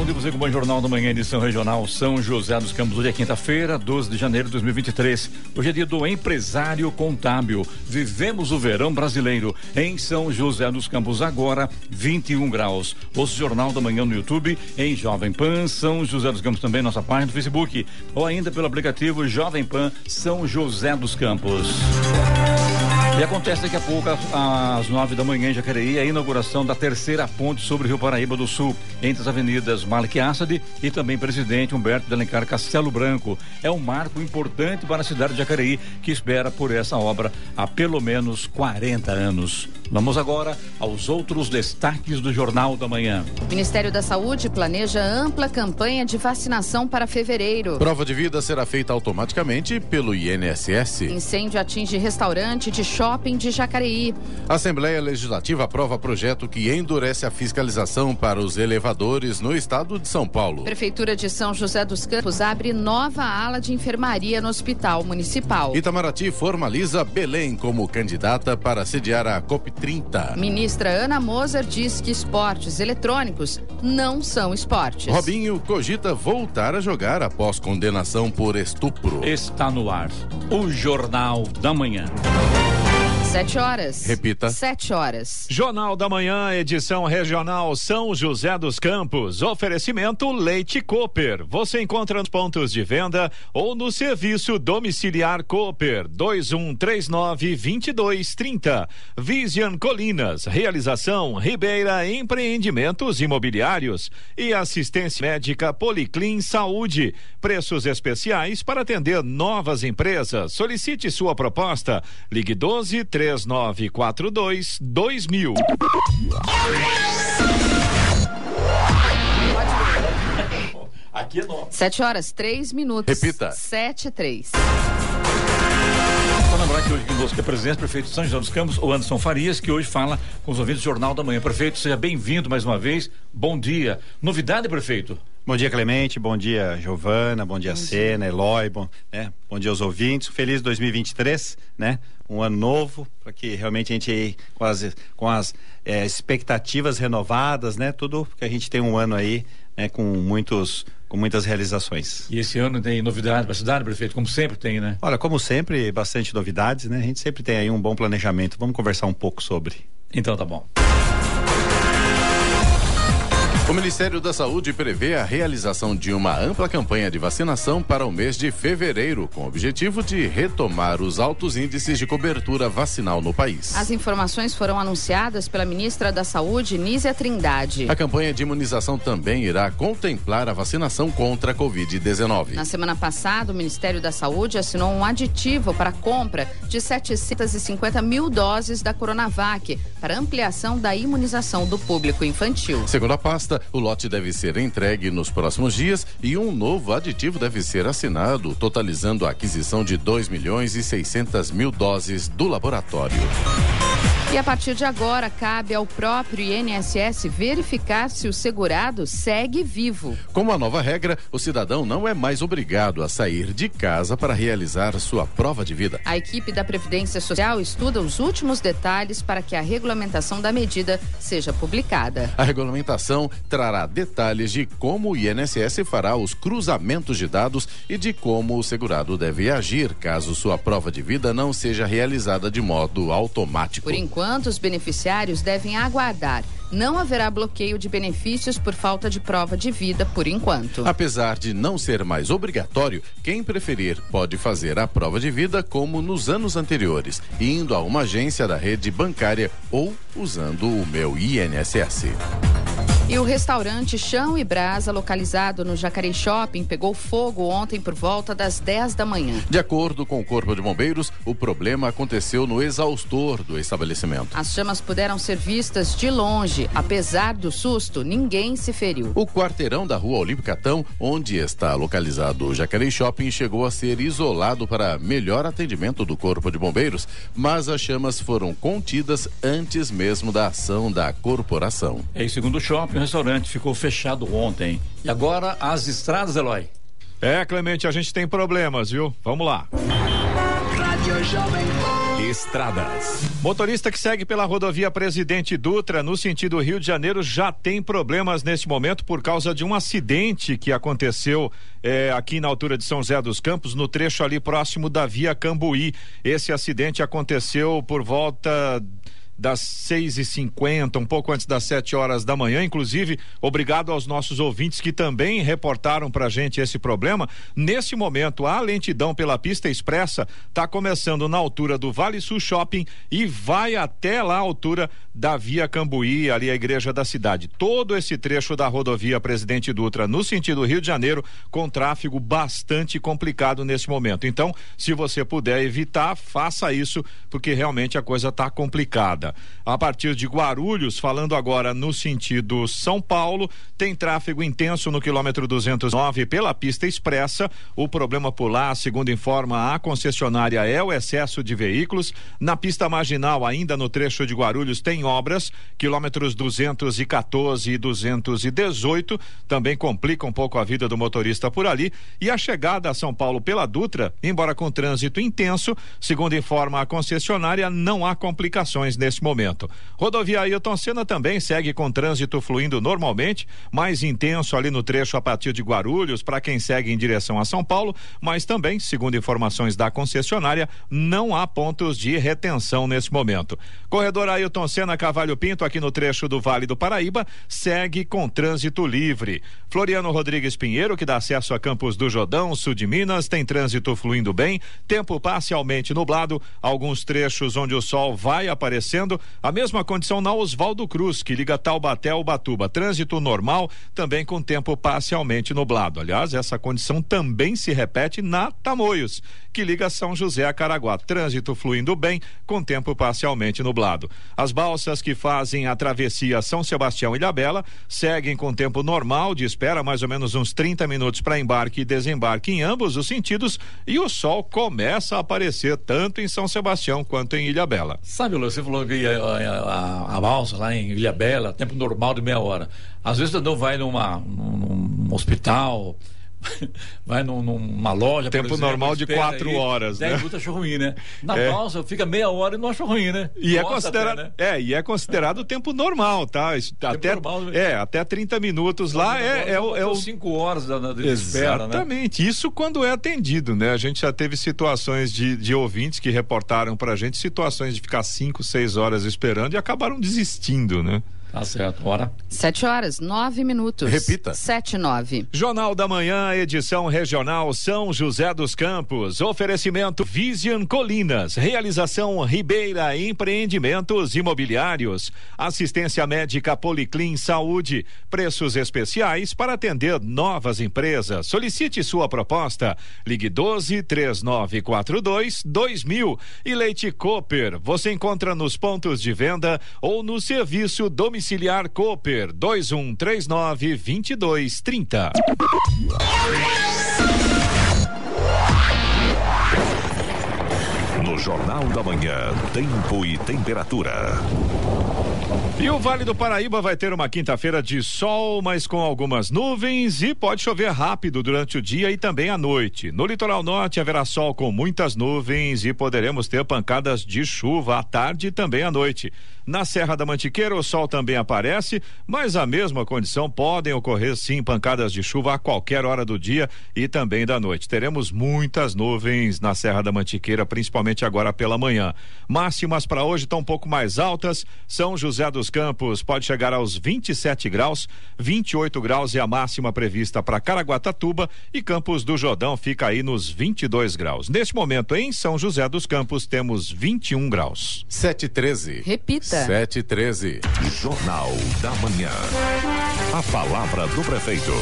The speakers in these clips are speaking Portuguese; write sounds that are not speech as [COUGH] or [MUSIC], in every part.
bom dia você com o Bom Jornal da Manhã, edição regional São José dos Campos. Hoje é quinta-feira, 12 de janeiro de 2023. Hoje é dia do empresário contábil. Vivemos o verão brasileiro em São José dos Campos, agora 21 graus. O Jornal da Manhã no YouTube, em Jovem Pan São José dos Campos, também nossa página no Facebook, ou ainda pelo aplicativo Jovem Pan São José dos Campos. E acontece daqui a pouco, às nove da manhã, em Jacareí, a inauguração da terceira ponte sobre o Rio Paraíba do Sul, entre as avenidas Malik Assad e também Presidente Humberto de Alencar Castelo Branco. É um marco importante para a cidade de Jacareí, que espera por essa obra há pelo menos 40 anos. Vamos agora aos outros destaques do Jornal da Manhã. Ministério da Saúde planeja ampla campanha de vacinação para fevereiro. Prova de vida será feita automaticamente pelo INSS. Incêndio atinge restaurante de shopping de Jacareí. Assembleia Legislativa aprova projeto que endurece a fiscalização para os elevadores no estado de São Paulo. Prefeitura de São José dos Campos abre nova ala de enfermaria no Hospital Municipal. Itamaraty formaliza Belém como candidata para sediar a COP30. Ministra Ana Moser diz que esportes eletrônicos não são esportes. Robinho cogita voltar a jogar após condenação por estupro. Está no ar o Jornal da Manhã. Sete horas. Repita. Sete horas. Jornal da Manhã, edição regional São José dos Campos. Oferecimento Leite Cooper. Você encontra nos pontos de venda ou no serviço domiciliar Cooper 2139 2230. Vision Colinas. Realização Ribeira Empreendimentos Imobiliários e assistência médica Policlin Saúde. Preços especiais para atender novas empresas. Solicite sua proposta. Ligue 12 3942 2000. Aqui é novo. Sete horas, três minutos. Repita. Sete, três. Só lembrar que hoje conosco é presidente prefeito de São José dos Campos, o Anderson Farias, que hoje fala com os ouvintes do Jornal da Manhã. Prefeito, seja bem-vindo mais uma vez. Bom dia. Novidade, prefeito? Bom dia, Clemente. Bom dia, Giovana. Bom dia, Sena, Eloy. Bom, né? bom dia aos ouvintes. Feliz 2023, né? Um ano novo, para que realmente a gente, com as, com as é, expectativas renovadas, né? Tudo que a gente tem um ano aí, né? Com muitos com muitas realizações. E esse ano tem novidade para a cidade, prefeito? Como sempre tem, né? Olha, como sempre, bastante novidades, né? A gente sempre tem aí um bom planejamento. Vamos conversar um pouco sobre. Então tá bom. O Ministério da Saúde prevê a realização de uma ampla campanha de vacinação para o mês de fevereiro, com o objetivo de retomar os altos índices de cobertura vacinal no país. As informações foram anunciadas pela ministra da Saúde, Nízia Trindade. A campanha de imunização também irá contemplar a vacinação contra a Covid-19. Na semana passada, o Ministério da Saúde assinou um aditivo para a compra de 750 mil doses da Coronavac para ampliação da imunização do público infantil. Segundo a pasta, o lote deve ser entregue nos próximos dias e um novo aditivo deve ser assinado, totalizando a aquisição de 2 milhões e 600 mil doses do laboratório. E a partir de agora, cabe ao próprio INSS verificar se o segurado segue vivo. Com a nova regra, o cidadão não é mais obrigado a sair de casa para realizar sua prova de vida. A equipe da Previdência Social estuda os últimos detalhes para que a regulamentação da medida seja publicada. A regulamentação trará detalhes de como o INSS fará os cruzamentos de dados e de como o segurado deve agir caso sua prova de vida não seja realizada de modo automático. Por enquanto, os beneficiários devem aguardar. Não haverá bloqueio de benefícios por falta de prova de vida por enquanto. Apesar de não ser mais obrigatório, quem preferir pode fazer a prova de vida como nos anos anteriores, indo a uma agência da rede bancária ou usando o meu INSS. E o restaurante Chão e Brasa, localizado no Jacareí Shopping, pegou fogo ontem por volta das 10 da manhã. De acordo com o Corpo de Bombeiros, o problema aconteceu no exaustor do estabelecimento. As chamas puderam ser vistas de longe. Apesar do susto, ninguém se feriu. O quarteirão da rua Olímpicatão, onde está localizado o Jacareí Shopping, chegou a ser isolado para melhor atendimento do Corpo de Bombeiros, mas as chamas foram contidas antes mesmo da ação da corporação. E segundo o shopping, restaurante ficou fechado ontem. E agora as estradas, Eloy? É, Clemente, a gente tem problemas, viu? Vamos lá. Estradas. Motorista que segue pela rodovia Presidente Dutra no sentido Rio de Janeiro já tem problemas neste momento por causa de um acidente que aconteceu eh, aqui na altura de São José dos Campos, no trecho ali próximo da via Cambuí. Esse acidente aconteceu por volta das seis e cinquenta, um pouco antes das sete horas da manhã. Inclusive, obrigado aos nossos ouvintes que também reportaram para a gente esse problema. Nesse momento, a lentidão pela pista expressa está começando na altura do Vale Sul Shopping e vai até lá a altura da Via Cambuí, ali a igreja da cidade. Todo esse trecho da rodovia Presidente Dutra no sentido Rio de Janeiro com tráfego bastante complicado nesse momento. Então, se você puder evitar, faça isso, porque realmente a coisa está complicada. A partir de Guarulhos, falando agora no sentido São Paulo, tem tráfego intenso no quilômetro 209 pela pista expressa. O problema por lá, segundo informa a concessionária, é o excesso de veículos. Na pista marginal, ainda no trecho de Guarulhos, tem obras, quilômetros 214 e 218, também complica um pouco a vida do motorista por ali. E a chegada a São Paulo pela Dutra, embora com trânsito intenso, segundo informa a concessionária, não há complicações nesse momento. Rodovia Ailton Senna também segue com trânsito fluindo normalmente, mais intenso ali no trecho a partir de Guarulhos para quem segue em direção a São Paulo, mas também, segundo informações da concessionária, não há pontos de retenção nesse momento. Corredor Ailton Senna Cavalho Pinto aqui no trecho do Vale do Paraíba segue com trânsito livre. Floriano Rodrigues Pinheiro, que dá acesso a Campos do Jordão, sul de Minas, tem trânsito fluindo bem, tempo parcialmente nublado, alguns trechos onde o sol vai aparecendo a mesma condição na Oswaldo Cruz, que liga Taubaté ao Batuba. Trânsito normal, também com tempo parcialmente nublado. Aliás, essa condição também se repete na Tamoios, que liga São José a Caraguá. Trânsito fluindo bem, com tempo parcialmente nublado. As balsas que fazem a travessia São Sebastião e Ilhabela seguem com tempo normal de espera, mais ou menos uns 30 minutos para embarque e desembarque em ambos os sentidos, e o sol começa a aparecer tanto em São Sebastião quanto em Ilhabela. Sabe, Lu, você falou que a, a, a balsa lá em Ilha Bela, tempo normal de meia hora. Às vezes o vai numa, num, num hospital, [LAUGHS] vai num, numa loja. Tempo exemplo, normal de quatro aí, horas, né? minutos acho ruim, né? Na é. pausa fica meia hora e não acho ruim, né? E é considerado, até, né? é, e é considerado tempo normal, tá? Tempo até, normal, né? é, até 30 minutos lá é, é, o, é o. Cinco horas da, da espera, né? Exatamente. Isso quando é atendido, né? A gente já teve situações de, de ouvintes que reportaram pra gente situações de ficar cinco, seis horas esperando e acabaram desistindo, né? Tá certo, hora. Sete horas, nove minutos. Repita. Sete, nove. Jornal da Manhã, edição regional São José dos Campos. Oferecimento Vision Colinas. Realização Ribeira Empreendimentos Imobiliários. Assistência médica Policlin Saúde. Preços especiais para atender novas empresas. Solicite sua proposta. Ligue 12 3942 2000. E Leite Cooper. Você encontra nos pontos de venda ou no serviço domiciliar Domiciliar Cooper 2139 2230. No Jornal da Manhã, tempo e temperatura. E o Vale do Paraíba vai ter uma quinta-feira de sol, mas com algumas nuvens e pode chover rápido durante o dia e também à noite. No litoral norte haverá sol com muitas nuvens e poderemos ter pancadas de chuva à tarde e também à noite. Na Serra da Mantiqueira, o sol também aparece, mas a mesma condição podem ocorrer sim pancadas de chuva a qualquer hora do dia e também da noite. Teremos muitas nuvens na Serra da Mantiqueira, principalmente agora pela manhã. Máximas para hoje estão um pouco mais altas. São José dos Campos pode chegar aos 27 graus, 28 graus é a máxima prevista para Caraguatatuba e Campos do Jordão fica aí nos 22 graus. Neste momento, em São José dos Campos, temos 21 graus. 713. Repita. Sete e treze. Jornal da Manhã. A palavra do prefeito.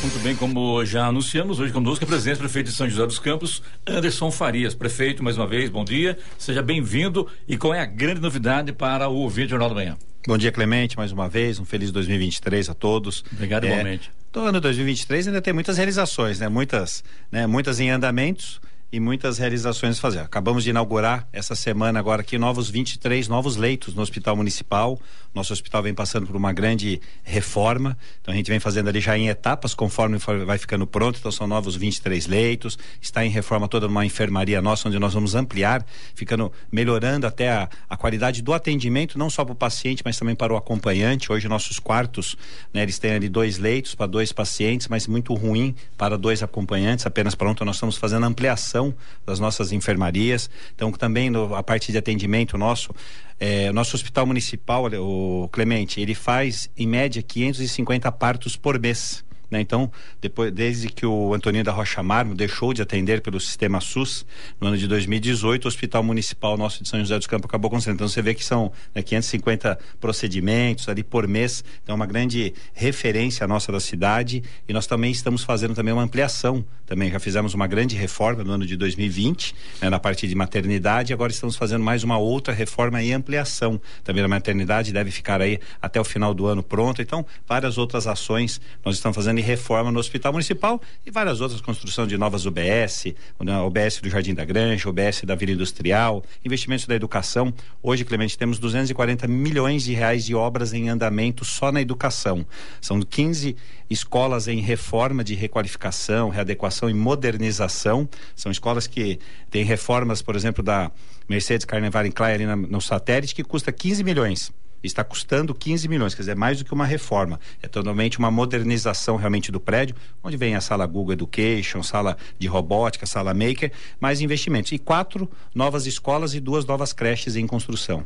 Muito bem, como já anunciamos, hoje conosco é o presidente prefeito de São José dos Campos, Anderson Farias. Prefeito, mais uma vez, bom dia, seja bem-vindo. E qual é a grande novidade para o ouvinte Jornal da Manhã? Bom dia, Clemente, mais uma vez, um feliz 2023 a todos. Obrigado, é, igualmente. No ano 2023 ainda tem muitas realizações, né? Muitas, né? Muitas em andamentos e muitas realizações a fazer. Acabamos de inaugurar essa semana agora aqui novos 23 novos leitos no Hospital Municipal. Nosso hospital vem passando por uma grande reforma, então a gente vem fazendo ali já em etapas conforme vai ficando pronto. Então são novos 23 leitos. Está em reforma toda uma enfermaria nossa onde nós vamos ampliar, ficando melhorando até a, a qualidade do atendimento, não só para o paciente, mas também para o acompanhante. Hoje nossos quartos, né, eles têm ali dois leitos para dois pacientes, mas muito ruim para dois acompanhantes, apenas pronto. Nós estamos fazendo ampliação das nossas enfermarias. Então também no, a parte de atendimento nosso é, nosso hospital municipal, o Clemente, ele faz em média 550 partos por mês. Né? Então, depois, desde que o Antoninho da Rocha Marmo deixou de atender pelo sistema SUS, no ano de 2018, o Hospital Municipal nosso de São José dos Campos acabou concentrando. Então, você vê que são né, 550 procedimentos ali por mês. Então, é uma grande referência nossa da cidade. E nós também estamos fazendo também uma ampliação. Também já fizemos uma grande reforma no ano de 2020, né, na parte de maternidade. Agora estamos fazendo mais uma outra reforma e ampliação. Também a maternidade deve ficar aí até o final do ano pronto. Então, várias outras ações nós estamos fazendo reforma no Hospital Municipal e várias outras, construção de novas UBS, né, UBS do Jardim da Granja, UBS da Vila Industrial, investimentos da educação. Hoje, Clemente, temos 240 milhões de reais de obras em andamento só na educação. São 15 escolas em reforma de requalificação, readequação e modernização. São escolas que têm reformas, por exemplo, da Mercedes Carnevale Klein ali no satélite, que custa 15 milhões está custando 15 milhões, quer dizer, mais do que uma reforma. É totalmente uma modernização realmente do prédio, onde vem a sala Google Education, sala de robótica, sala Maker, mais investimentos. E quatro novas escolas e duas novas creches em construção.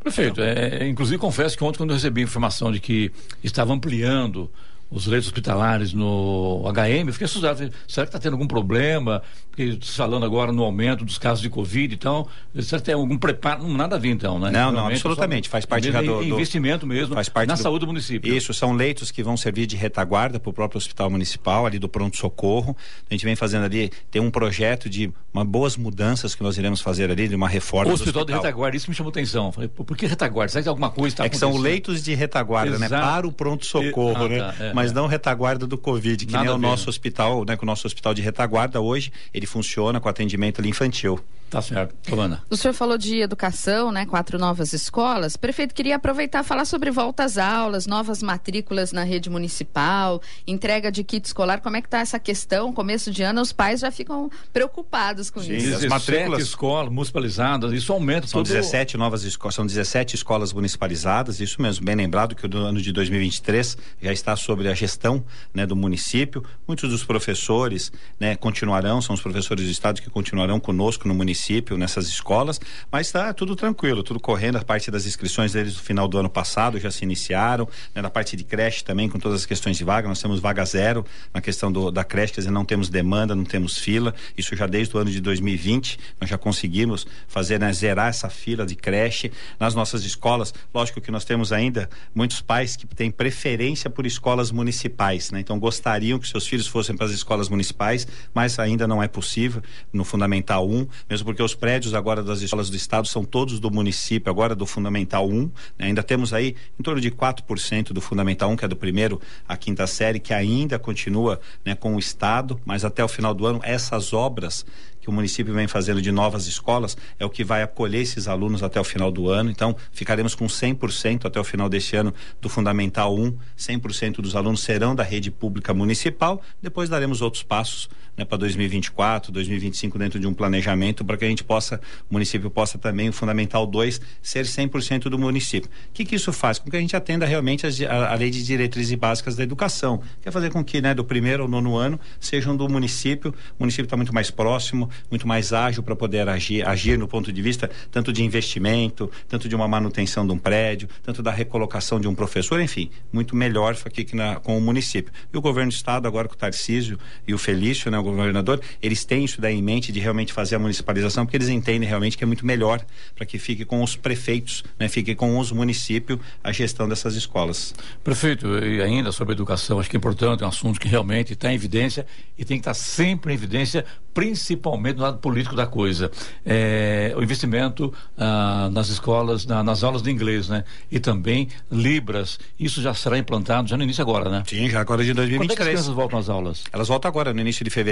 Prefeito, é, inclusive confesso que ontem quando eu recebi a informação de que estava ampliando os leitos hospitalares no HM, eu fiquei assustado. Será que está tendo algum problema? Porque falando agora no aumento dos casos de Covid, então, será que tem algum preparo? Nada a ver, então, né? Não, não, absolutamente. Faz parte do, do investimento mesmo faz parte na do, saúde do município. Isso, são leitos que vão servir de retaguarda para o próprio hospital municipal, ali do pronto-socorro. A gente vem fazendo ali, tem um projeto de uma, boas mudanças que nós iremos fazer ali, de uma reforma. O hospital, hospital. de retaguarda, isso me chamou atenção. Falei, por que retaguarda? Será que alguma coisa está É que são leitos de retaguarda, né? Exato. né? Para o pronto-socorro, ah, né? Tá, é, mas não retaguarda do Covid, que Nada nem é o nosso né? hospital, né? Que o nosso hospital de retaguarda hoje, ele funciona com atendimento ali infantil. Tá certo. Romana. O senhor falou de educação, né? Quatro novas escolas. Prefeito, queria aproveitar e falar sobre volta às aulas, novas matrículas na rede municipal, entrega de kit escolar. Como é que está essa questão? Começo de ano, os pais já ficam preocupados com Sim, isso. As matrículas escolas municipalizadas, isso aumenta São todo... 17 novas escolas, são 17 escolas municipalizadas, isso mesmo, bem lembrado que o ano de 2023 já está sobre a gestão né, do município. Muitos dos professores né, continuarão, são os professores do estado que continuarão conosco no município nessas escolas, mas está tudo tranquilo, tudo correndo. A parte das inscrições desde o final do ano passado já se iniciaram. Né, na parte de creche também, com todas as questões de vaga, nós temos vaga zero na questão do, da creche, quer dizer, não temos demanda, não temos fila. Isso já desde o ano de 2020, nós já conseguimos fazer, né, zerar essa fila de creche. Nas nossas escolas, lógico que nós temos ainda muitos pais que têm preferência por escolas municipais, né? Então gostariam que seus filhos fossem para as escolas municipais, mas ainda não é possível no Fundamental 1, mesmo porque os prédios agora das escolas do estado são todos do município, agora do Fundamental 1. Né? Ainda temos aí em torno de 4% do Fundamental 1, que é do primeiro à quinta série, que ainda continua né, com o estado, mas até o final do ano essas obras o município vem fazendo de novas escolas é o que vai acolher esses alunos até o final do ano. Então, ficaremos com 100% até o final deste ano do Fundamental 1. 100% dos alunos serão da rede pública municipal. Depois daremos outros passos né, para 2024, 2025 dentro de um planejamento para que a gente possa, o município possa também, o Fundamental 2, ser 100% do município. O que, que isso faz? Com que a gente atenda realmente as, a, a, lei de diretrizes básicas da educação. Quer fazer com que né, do primeiro ao nono ano sejam do município. O município está muito mais próximo, muito mais ágil para poder agir, agir no ponto de vista tanto de investimento, tanto de uma manutenção de um prédio, tanto da recolocação de um professor, enfim, muito melhor aqui na, com o município. E o governo do estado, agora com o Tarcísio e o Felício, né, o governador, eles têm isso daí em mente de realmente fazer a municipalização, porque eles entendem realmente que é muito melhor para que fique com os prefeitos, né, fique com os municípios a gestão dessas escolas. Prefeito, e ainda sobre educação, acho que é importante, é um assunto que realmente está em evidência e tem que estar sempre em evidência, principalmente no lado político da coisa. É, o investimento ah, nas escolas, na, nas aulas de inglês, né? E também Libras. Isso já será implantado já no início agora, né? Sim, já agora de 2023. Quando é que as crianças voltam às aulas? Elas voltam agora, no início de fevereiro.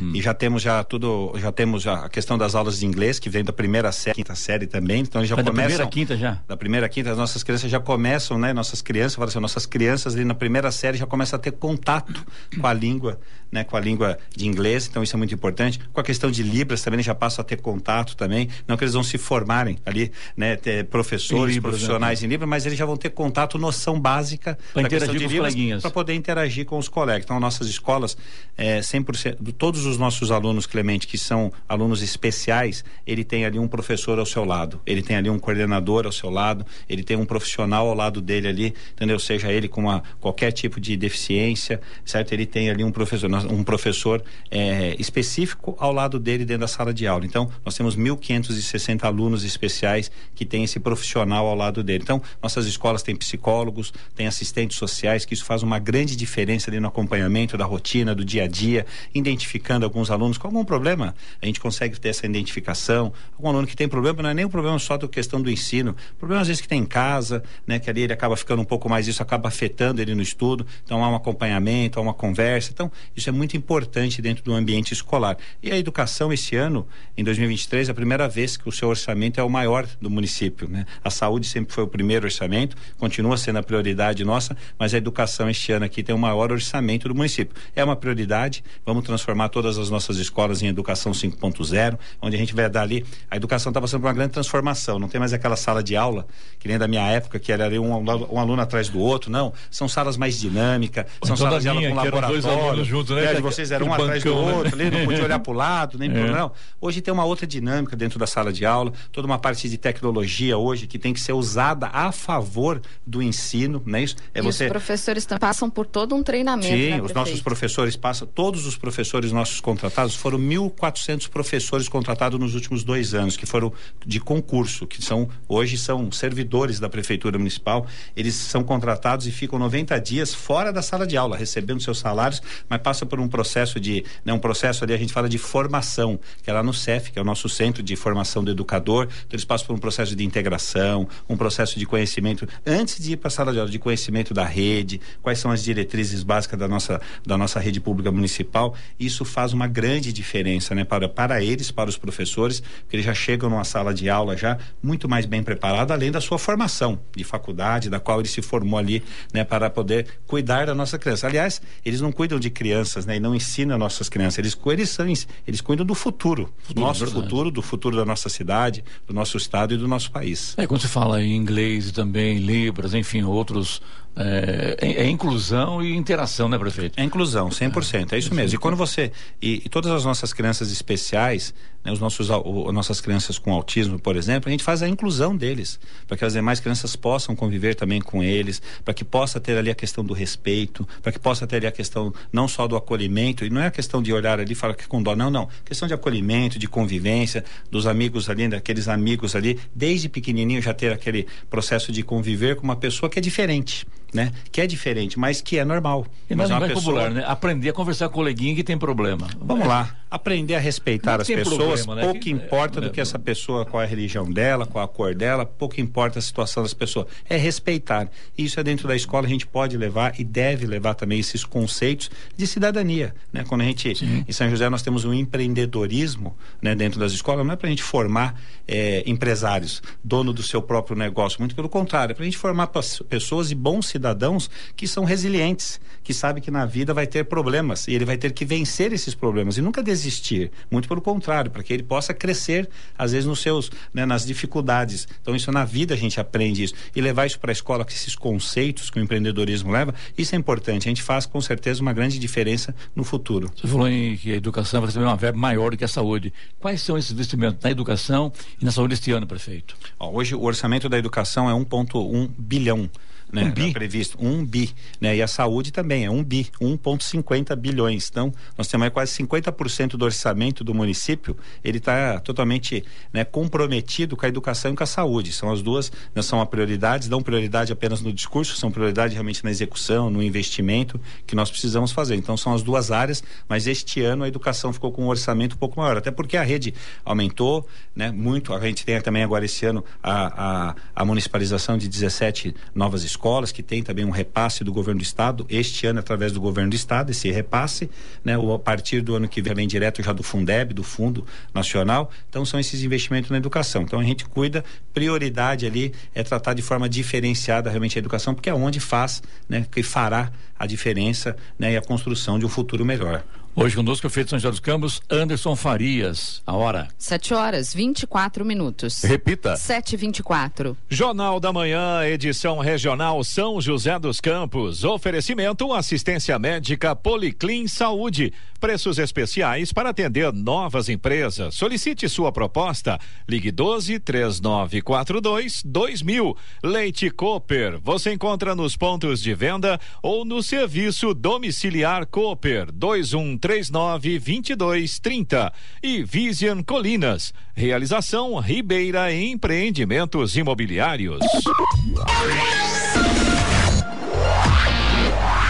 Hum. E já temos já tudo, já temos já a questão das aulas de inglês, que vem da primeira série, quinta série também. Então já Mas começam. Da primeira quinta já? Da primeira quinta, as nossas crianças já começam, né? Nossas crianças, assim, nossas crianças ali na primeira série já começam a ter contato com a língua, né? Com a língua de inglês, então isso é muito importante. Com a questão de Libras também já passam a ter contato também. Não que eles vão se formarem ali, né? Ter professores, Libras, profissionais né? em Libras, mas eles já vão ter contato, noção básica pra da questão de Libras para poder interagir com os colegas. Então, nossas escolas, é, 100%, todos os nossos alunos, Clemente, que são alunos especiais, ele tem ali um professor ao seu lado, ele tem ali um coordenador ao seu lado, ele tem um profissional ao lado dele ali, entendeu? Seja ele com uma, qualquer tipo de deficiência, certo? Ele tem ali um professor, um professor é, específico ao lado dele dentro da sala de aula. Então, nós temos 1.560 alunos especiais que têm esse profissional ao lado dele. Então, nossas escolas têm psicólogos, têm assistentes sociais, que isso faz uma grande diferença ali no acompanhamento da rotina, do dia a dia, identificando alguns alunos com algum problema. A gente consegue ter essa identificação. Algum aluno que tem problema, não é nem um problema só da questão do ensino, problema às vezes que tem em casa, né, que ali ele acaba ficando um pouco mais, isso acaba afetando ele no estudo. Então, há um acompanhamento, há uma conversa. Então, isso é muito importante dentro do ambiente escolar. E a educação, esse ano, em 2023, é a primeira vez que o seu orçamento é o maior do município. Né? A saúde sempre foi o primeiro orçamento, continua sendo a prioridade nossa, mas a educação este ano aqui tem o maior orçamento do município. É uma prioridade, vamos transformar todas as nossas escolas em educação 5.0, onde a gente vai dar ali. A educação está passando por uma grande transformação, não tem mais aquela sala de aula, que nem da minha época, que era ali um, um aluno atrás do outro, não. São salas mais dinâmicas, são salas de aula com laboratório. Juntos, né? É, vocês eram um bancão, atrás do né? outro, ali, não podia olhar para o lado, nem [LAUGHS] é. não. Hoje tem uma outra dinâmica dentro da sala de aula, toda uma parte de tecnologia hoje que tem que ser usada a favor do ensino, não é isso? É e você... os professores passam por todo um treinamento. Sim, né, os nossos professores passam, todos os professores nossos contratados, foram 1.400 professores contratados nos últimos dois anos, que foram de concurso, que são hoje são servidores da prefeitura municipal. Eles são contratados e ficam 90 dias fora da sala de aula, recebendo seus salários, mas passa por um processo de, né, um processo ali a gente fala de formação, que é lá no CEF, que é o nosso centro de formação do educador. Então eles passam por um processo de integração, um processo de conhecimento antes de ir para a sala de aula, de conhecimento da rede, quais são as diretrizes básicas da nossa da nossa rede pública municipal. Isso faz uma grande diferença, né, para para eles, para os professores, porque eles já chegam numa sala de aula já muito mais bem preparados, além da sua formação de faculdade, da qual ele se formou ali, né, para poder cuidar da nossa criança. Aliás, eles não cuidam de crianças, né, e não ensinam nossas crianças. Eles eles, são, eles cuidam do futuro, do nosso futuro, do futuro da nossa cidade, do nosso estado e do nosso país. É quando se fala em inglês também libras, enfim, outros é, é, é, inclusão e interação, né, prefeito? É inclusão, 100%, é, é isso mesmo. E quando você. E, e todas as nossas crianças especiais, né, os nossos, o, nossas crianças com autismo, por exemplo, a gente faz a inclusão deles, para que as demais crianças possam conviver também com eles, para que possa ter ali a questão do respeito, para que possa ter ali a questão não só do acolhimento, e não é a questão de olhar ali e falar que com dó, não, não. Questão de acolhimento, de convivência, dos amigos ali, daqueles amigos ali, desde pequenininho já ter aquele processo de conviver com uma pessoa que é diferente né? Que é diferente, mas que é normal. E mas é uma pessoa... popular, né? Aprender a conversar com o coleguinha que tem problema. Vamos lá. Aprender a respeitar as pessoas, problema, né? pouco que, importa é, do é, que essa pessoa, qual é a religião dela, qual a cor dela, pouco importa a situação das pessoas. É respeitar. Isso é dentro da escola, a gente pode levar e deve levar também esses conceitos de cidadania. Né? Quando a gente, Sim. em São José, nós temos um empreendedorismo né, dentro das escolas, não é para a gente formar é, empresários, dono do seu próprio negócio, muito pelo contrário, é para a gente formar pessoas e bons cidadãos cidadãos que são resilientes, que sabem que na vida vai ter problemas e ele vai ter que vencer esses problemas e nunca desistir. Muito pelo contrário, para que ele possa crescer, às vezes, nos seus, né, nas dificuldades. Então, isso na vida a gente aprende isso. E levar isso para a escola, com esses conceitos que o empreendedorismo leva, isso é importante. A gente faz com certeza uma grande diferença no futuro. Você falou em que a educação vai receber uma verba maior do que a saúde. Quais são esses investimentos na educação e na saúde este ano, prefeito? Ó, hoje o orçamento da educação é 1,1 bilhão né? Um bi. previsto um bi, né? E a saúde também é um bi, 1,50 bilhões. Então, nós temos aí quase 50% do orçamento do município, ele está totalmente né, comprometido com a educação e com a saúde. São as duas, né, são a prioridades, dão prioridade apenas no discurso, são prioridade realmente na execução, no investimento que nós precisamos fazer. Então, são as duas áreas, mas este ano a educação ficou com um orçamento um pouco maior, até porque a rede aumentou, né? Muito. A gente tem também agora esse ano a, a, a municipalização de 17 novas escolas, que tem também um repasse do governo do estado, este ano através do governo do estado, esse repasse, né? O, a partir do ano que vem vem direto já do Fundeb, do Fundo Nacional. Então são esses investimentos na educação. Então a gente cuida, prioridade ali é tratar de forma diferenciada realmente a educação, porque é onde faz, né, que fará a diferença, né, e a construção de um futuro melhor. Hoje conosco, prefeito de São José dos Campos, Anderson Farias. A hora? 7 horas, 24 minutos. Repita. 7 24 Jornal da Manhã, edição regional São José dos Campos. Oferecimento assistência médica Policlin Saúde. Preços especiais para atender novas empresas. Solicite sua proposta. Ligue 12 3942 2000. Leite Cooper. Você encontra nos pontos de venda ou no serviço domiciliar Cooper 21 39 22 30 e Vision Colinas. Realização Ribeira Empreendimentos Imobiliários.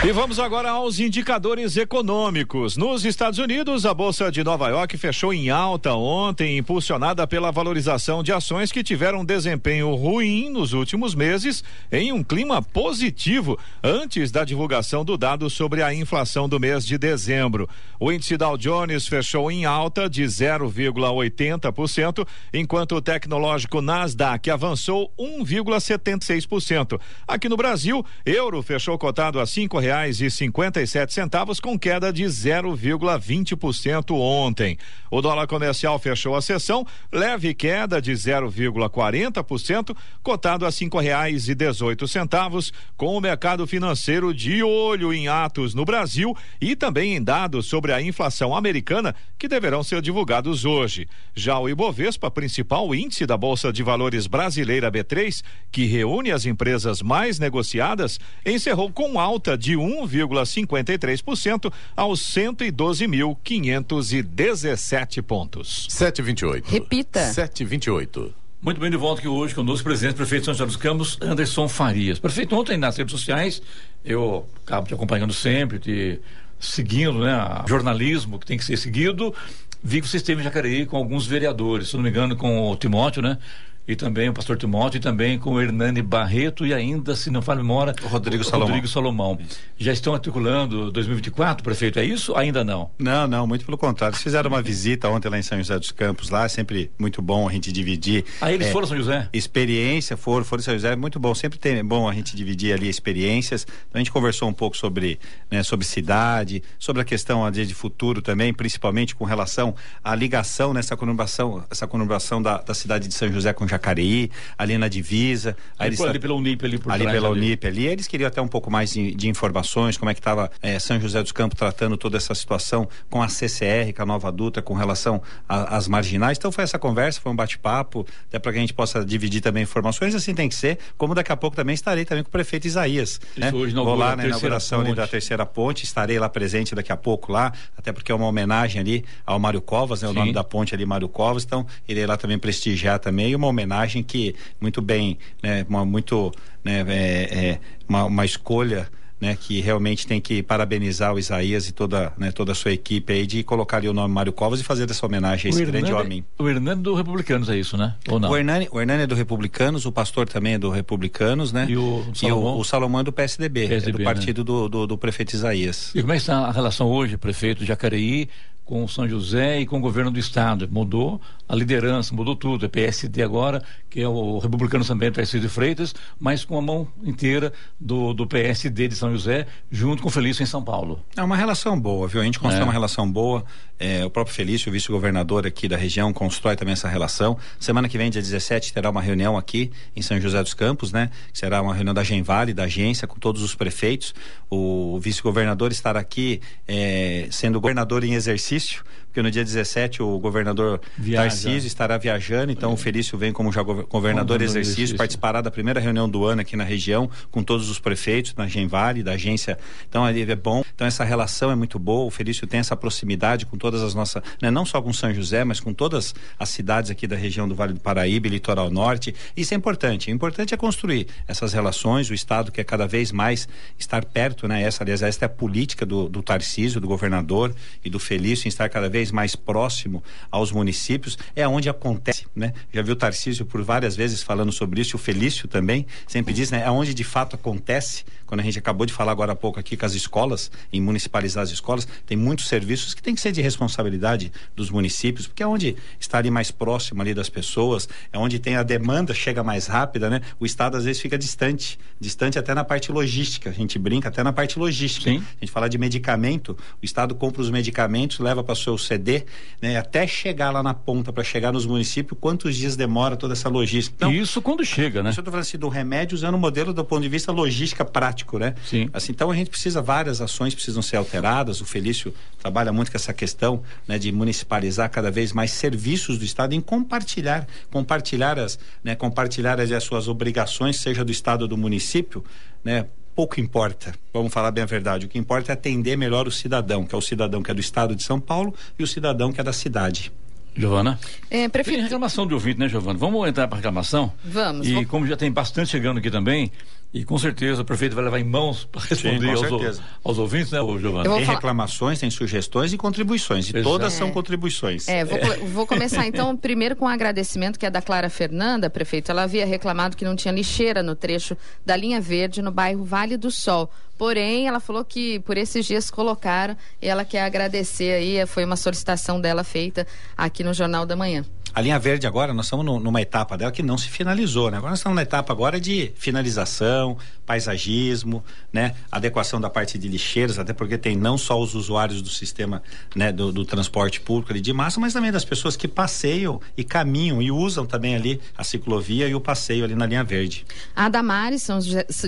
E vamos agora aos indicadores econômicos. Nos Estados Unidos, a Bolsa de Nova York fechou em alta ontem, impulsionada pela valorização de ações que tiveram desempenho ruim nos últimos meses, em um clima positivo antes da divulgação do dado sobre a inflação do mês de dezembro. O índice Dow Jones fechou em alta de 0,80%, enquanto o tecnológico Nasdaq avançou 1,76%. Aqui no Brasil, euro fechou cotado a cinco reais reais e cinquenta e sete centavos com queda de 0,20% ontem. O dólar comercial fechou a sessão leve queda de 0,40%, cotado a cinco reais e dezoito centavos, com o mercado financeiro de olho em atos no Brasil e também em dados sobre a inflação americana que deverão ser divulgados hoje. Já o Ibovespa, principal índice da Bolsa de Valores brasileira B3, que reúne as empresas mais negociadas, encerrou com alta de 1,53% aos 112.517 pontos. 728. Repita. 728. Muito bem, de volta aqui hoje conosco o presidente prefeito de São José dos Campos, Anderson Farias. Prefeito, ontem nas redes sociais, eu acabo te acompanhando sempre, te seguindo, né? Jornalismo que tem que ser seguido. Vi que você esteve em Jacareí com alguns vereadores, se não me engano, com o Timóteo, né? E também o pastor Timóteo, e também com o Hernani Barreto e ainda, se não falo memória, o Rodrigo o, Salomão. Rodrigo Salomão. Já estão articulando 2024, prefeito? É isso? Ainda não? Não, não, muito pelo contrário. Eles fizeram uma visita ontem lá em São José dos Campos, lá, é sempre muito bom a gente dividir. Ah, eles é, foram São José? Experiência, foram, foram São José, é muito bom. Sempre tem, é bom a gente dividir ali experiências. Então a gente conversou um pouco sobre, né, sobre cidade, sobre a questão de, de futuro também, principalmente com relação à ligação nessa conurbação, essa conurbação da, da cidade de São José com Jacareí, ali na divisa. Aí eles, ali pela Unip ali por Ali trás, pela ali. Unip ali. Eles queriam até um pouco mais de, de informações, como é que estava é, São José dos Campos tratando toda essa situação com a CCR, com a Nova Dutra, com relação às marginais. Então foi essa conversa, foi um bate-papo, até para que a gente possa dividir também informações, assim tem que ser, como daqui a pouco também estarei também com o prefeito Isaías. Né? Hoje Vou lá na inauguração ali da terceira ponte, estarei lá presente daqui a pouco lá, até porque é uma homenagem ali ao Mário Covas, né? O nome da ponte ali, Mário Covas, então irei lá também prestigiar também, e uma homenagem que muito bem, né, uma, muito, né, é, é, uma, uma escolha né, que realmente tem que parabenizar o Isaías e toda, né, toda a sua equipe aí de colocar ali o nome Mário Covas e fazer essa homenagem a esse grande homem. O Hernani do Republicanos é isso, né? Ou não? O Hernani, o Hernani é do Republicanos, o pastor também é do Republicanos, né? E o Salomão? E o, o Salomão é do PSDB, PSDB é do né? partido né? do, do, do, prefeito Isaías. E como é que está a relação hoje, prefeito Jacareí, com São José e com o governo do estado. Mudou a liderança, mudou tudo. É PSD agora, que é o republicano também, PSD Freitas, mas com a mão inteira do, do PSD de São José, junto com o Felício em São Paulo. É uma relação boa, viu? A gente constrói é. uma relação boa. é, o próprio Felício, vice-governador aqui da região, constrói também essa relação. Semana que vem, dia 17, terá uma reunião aqui em São José dos Campos, né? Será uma reunião da Genvale, da agência, com todos os prefeitos. O vice-governador estará aqui é, sendo governador em exercício, exercício porque no dia 17 o governador Viaja. Tarcísio estará viajando, então é. o Felício vem como já governador em exercício, participará da primeira reunião do ano aqui na região, com todos os prefeitos, na Genvale, da agência. Então é bom. Então essa relação é muito boa. O Felício tem essa proximidade com todas as nossas, né, não só com São José, mas com todas as cidades aqui da região do Vale do Paraíba, Litoral Norte. Isso é importante. O importante é construir essas relações. O Estado quer cada vez mais estar perto, né? Essa, aliás, essa é a política do, do Tarcísio, do governador e do Felício, em estar cada vez mais próximo aos municípios. É onde acontece, né? Já viu o Tarcísio por várias vezes falando sobre isso, o Felício também sempre diz, né? É onde de fato acontece. Quando a gente acabou de falar agora há pouco aqui com as escolas, em municipalizar as escolas, tem muitos serviços que tem que ser de responsabilidade dos municípios, porque é onde está ali mais próximo ali das pessoas, é onde tem a demanda, chega mais rápida, né? O Estado às vezes fica distante, distante até na parte logística. A gente brinca até na parte logística. Sim. A gente fala de medicamento, o Estado compra os medicamentos, leva para o seu CD, né? Até chegar lá na ponta, para chegar nos municípios, quantos dias demora toda essa logística? Então, isso quando chega, né? Isso eu estou falando assim, do remédio usando o modelo do ponto de vista logística prático, né? Sim. Assim, então a gente precisa, várias ações precisam ser alteradas. O Felício trabalha muito com essa questão né, de municipalizar cada vez mais serviços do Estado em compartilhar, compartilhar as, né, compartilhar as, as suas obrigações, seja do Estado ou do município, né? Pouco importa. Vamos falar bem a verdade. O que importa é atender melhor o cidadão, que é o cidadão que é do estado de São Paulo e o cidadão que é da cidade. Giovana? É, prefiro... Tem reclamação de ouvinte, né, Giovana? Vamos entrar para reclamação? Vamos. E vou... como já tem bastante chegando aqui também, e com certeza o prefeito vai levar em mãos para responder Sim, aos, aos, ouvintes, né, Giovana? Tem falar... reclamações, tem sugestões e contribuições. E Exato. todas é. são contribuições. É, vou, é. vou começar então [LAUGHS] primeiro com um agradecimento que é da Clara Fernanda, prefeito. Ela havia reclamado que não tinha lixeira no trecho da linha verde no bairro Vale do Sol. Porém, ela falou que por esses dias colocaram e ela quer agradecer aí, foi uma solicitação dela feita aqui no Jornal da Manhã. A linha verde agora, nós estamos no, numa etapa dela que não se finalizou, né? Agora nós estamos na etapa agora de finalização, paisagismo, né? Adequação da parte de lixeiras, até porque tem não só os usuários do sistema, né? Do, do transporte público ali de massa, mas também das pessoas que passeiam e caminham e usam também ali a ciclovia e o passeio ali na linha verde. A Damares,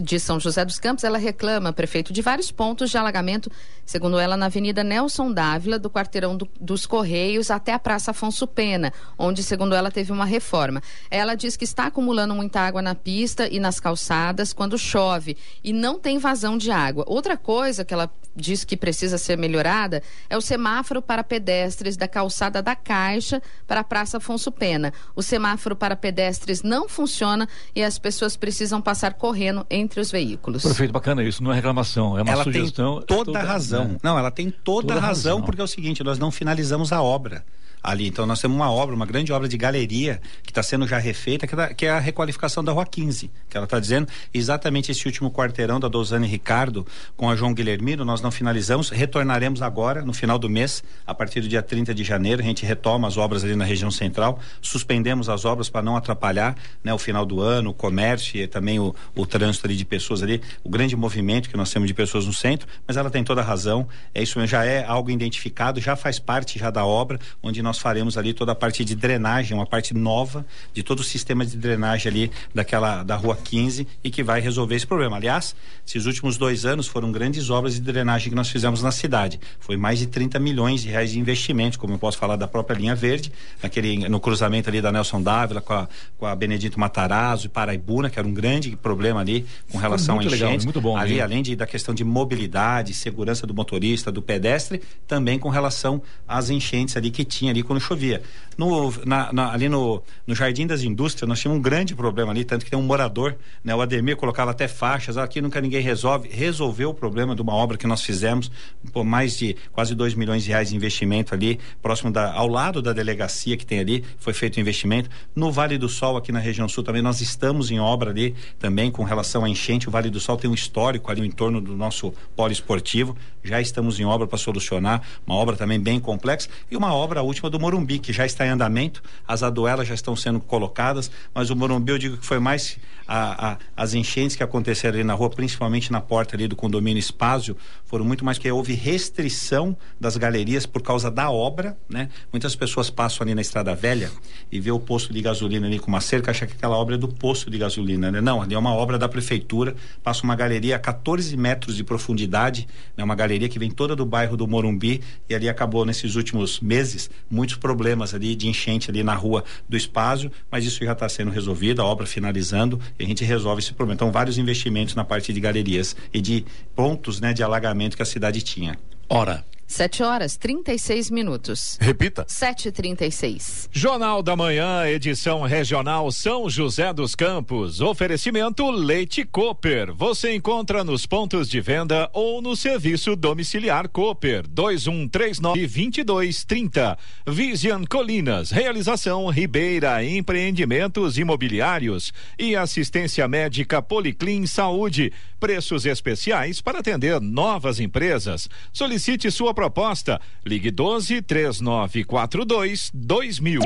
de São José dos Campos, ela reclama, prefeito, de vários pontos de alagamento, segundo ela, na Avenida Nelson Dávila, do quarteirão do, dos Correios até a Praça Afonso Pena, onde onde, segundo ela, teve uma reforma. Ela diz que está acumulando muita água na pista e nas calçadas quando chove e não tem vazão de água. Outra coisa que ela diz que precisa ser melhorada é o semáforo para pedestres da calçada da Caixa para a Praça Afonso Pena. O semáforo para pedestres não funciona e as pessoas precisam passar correndo entre os veículos. Perfeito, bacana isso, não é reclamação, é uma ela sugestão. Tem toda, toda razão. Né? Não, ela tem toda, toda razão, razão, porque é o seguinte, nós não finalizamos a obra ali. Então nós temos uma obra, uma grande obra de galeria que está sendo já refeita, que, é que é a requalificação da Rua 15, que ela está dizendo exatamente esse último quarteirão da Dozane Ricardo com a João Guilhermino, nós não finalizamos, retornaremos agora no final do mês, a partir do dia 30 de janeiro, a gente retoma as obras ali na região central, suspendemos as obras para não atrapalhar né, o final do ano, o comércio e também o, o trânsito ali de pessoas ali, o grande movimento que nós temos de pessoas no centro, mas ela tem toda a razão, é isso mesmo, já é algo identificado, já faz parte já da obra, onde nós nós faremos ali toda a parte de drenagem, uma parte nova de todo o sistema de drenagem ali daquela da rua 15 e que vai resolver esse problema. Aliás, esses últimos dois anos foram grandes obras de drenagem que nós fizemos na cidade. Foi mais de 30 milhões de reais de investimento, como eu posso falar da própria linha verde, naquele, no cruzamento ali da Nelson Dávila com a, com a Benedito Matarazzo e Paraibuna, que era um grande problema ali com relação a enchentes. Legal, muito bom. Ali, além de, da questão de mobilidade, segurança do motorista, do pedestre, também com relação às enchentes ali que tinha ali quando chovia. No, na, na, ali no, no Jardim das Indústrias, nós tínhamos um grande problema ali, tanto que tem um morador, né? O Ademir colocava até faixas, aqui nunca ninguém resolve. Resolveu o problema de uma obra que nós fizemos, por mais de quase 2 milhões de reais de investimento ali, próximo da, ao lado da delegacia que tem ali, foi feito o investimento. No Vale do Sol, aqui na região sul também, nós estamos em obra ali também com relação à enchente. O Vale do Sol tem um histórico ali em torno do nosso polo esportivo. Já estamos em obra para solucionar, uma obra também bem complexa e uma obra última do Morumbi, que já está em andamento as aduelas já estão sendo colocadas, mas o Morumbi eu digo que foi mais a, a, as enchentes que aconteceram ali na rua, principalmente na porta ali do condomínio Espásio, foram muito mais que houve restrição das galerias por causa da obra, né? Muitas pessoas passam ali na Estrada Velha e vê o posto de gasolina ali com uma cerca, acha que aquela obra é do posto de gasolina, né? Não, ali é uma obra da prefeitura, passa uma galeria a 14 metros de profundidade, né? Uma galeria que vem toda do bairro do Morumbi e ali acabou nesses últimos meses muitos problemas ali de enchente ali na rua do Espásio, mas isso já está sendo resolvido, a obra finalizando e a gente resolve esse problema. Então, vários investimentos na parte de galerias e de pontos né, de alagamento que a cidade tinha. Hora. 7 horas 36 minutos. Repita. 7h36. Jornal da Manhã, edição regional São José dos Campos. Oferecimento Leite Cooper. Você encontra nos pontos de venda ou no serviço domiciliar Cooper 2139 2230. Vision Colinas. Realização Ribeira Empreendimentos Imobiliários e assistência médica Policlin Saúde. Preços especiais para atender novas empresas. Solicite sua proposta. Ligue 12 3942 2000.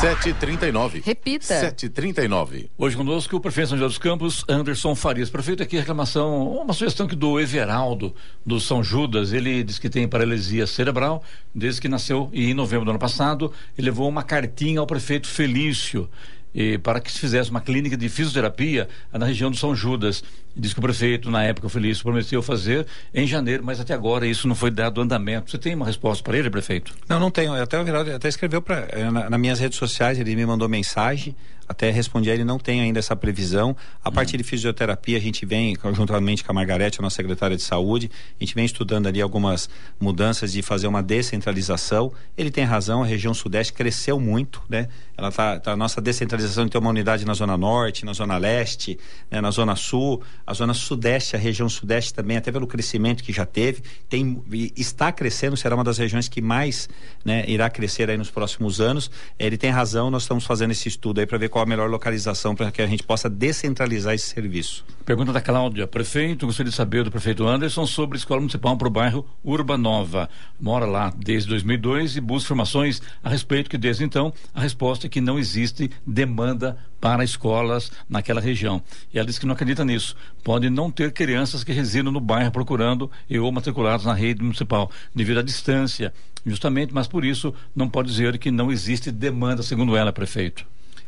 7h39. Repita. 7h39. Hoje conosco o prefeito de São José dos Campos, Anderson Farias. Prefeito, aqui a reclamação, uma sugestão que do Everaldo, do São Judas, ele diz que tem paralisia cerebral, desde que nasceu e em novembro do ano passado, ele levou uma cartinha ao prefeito Felício e para que se fizesse uma clínica de fisioterapia na região do São Judas. Diz que o prefeito, na época, o Felício, prometeu fazer em janeiro, mas até agora isso não foi dado andamento. Você tem uma resposta para ele, prefeito? Não, não tenho. Até o Everaldo até escreveu pra, na, nas minhas redes sociais, ele me mandou mensagem, até respondi a ele, não tem ainda essa previsão. A hum. parte de fisioterapia, a gente vem, juntamente com a Margarete, a nossa secretária de saúde, a gente vem estudando ali algumas mudanças de fazer uma descentralização. Ele tem razão, a região sudeste cresceu muito, né? Ela tá, tá a nossa descentralização de ter uma unidade na zona norte, na zona leste, né, na zona sul, a zona sudeste, a região sudeste também, até pelo crescimento que já teve, tem está crescendo, será uma das regiões que mais né, irá crescer aí nos próximos anos. Ele tem razão, nós estamos fazendo esse estudo aí para ver qual a melhor localização para que a gente possa descentralizar esse serviço. Pergunta da Cláudia, prefeito, gostaria de saber do prefeito Anderson sobre escola municipal para o bairro Urbanova. Mora lá desde 2002 e busca informações a respeito que desde então a resposta é que não existe demanda para escolas naquela região. E ela diz que não acredita nisso. Pode não ter crianças que residam no bairro procurando e ou matriculados na rede municipal, devido à distância, justamente, mas por isso não pode dizer que não existe demanda, segundo ela, prefeito.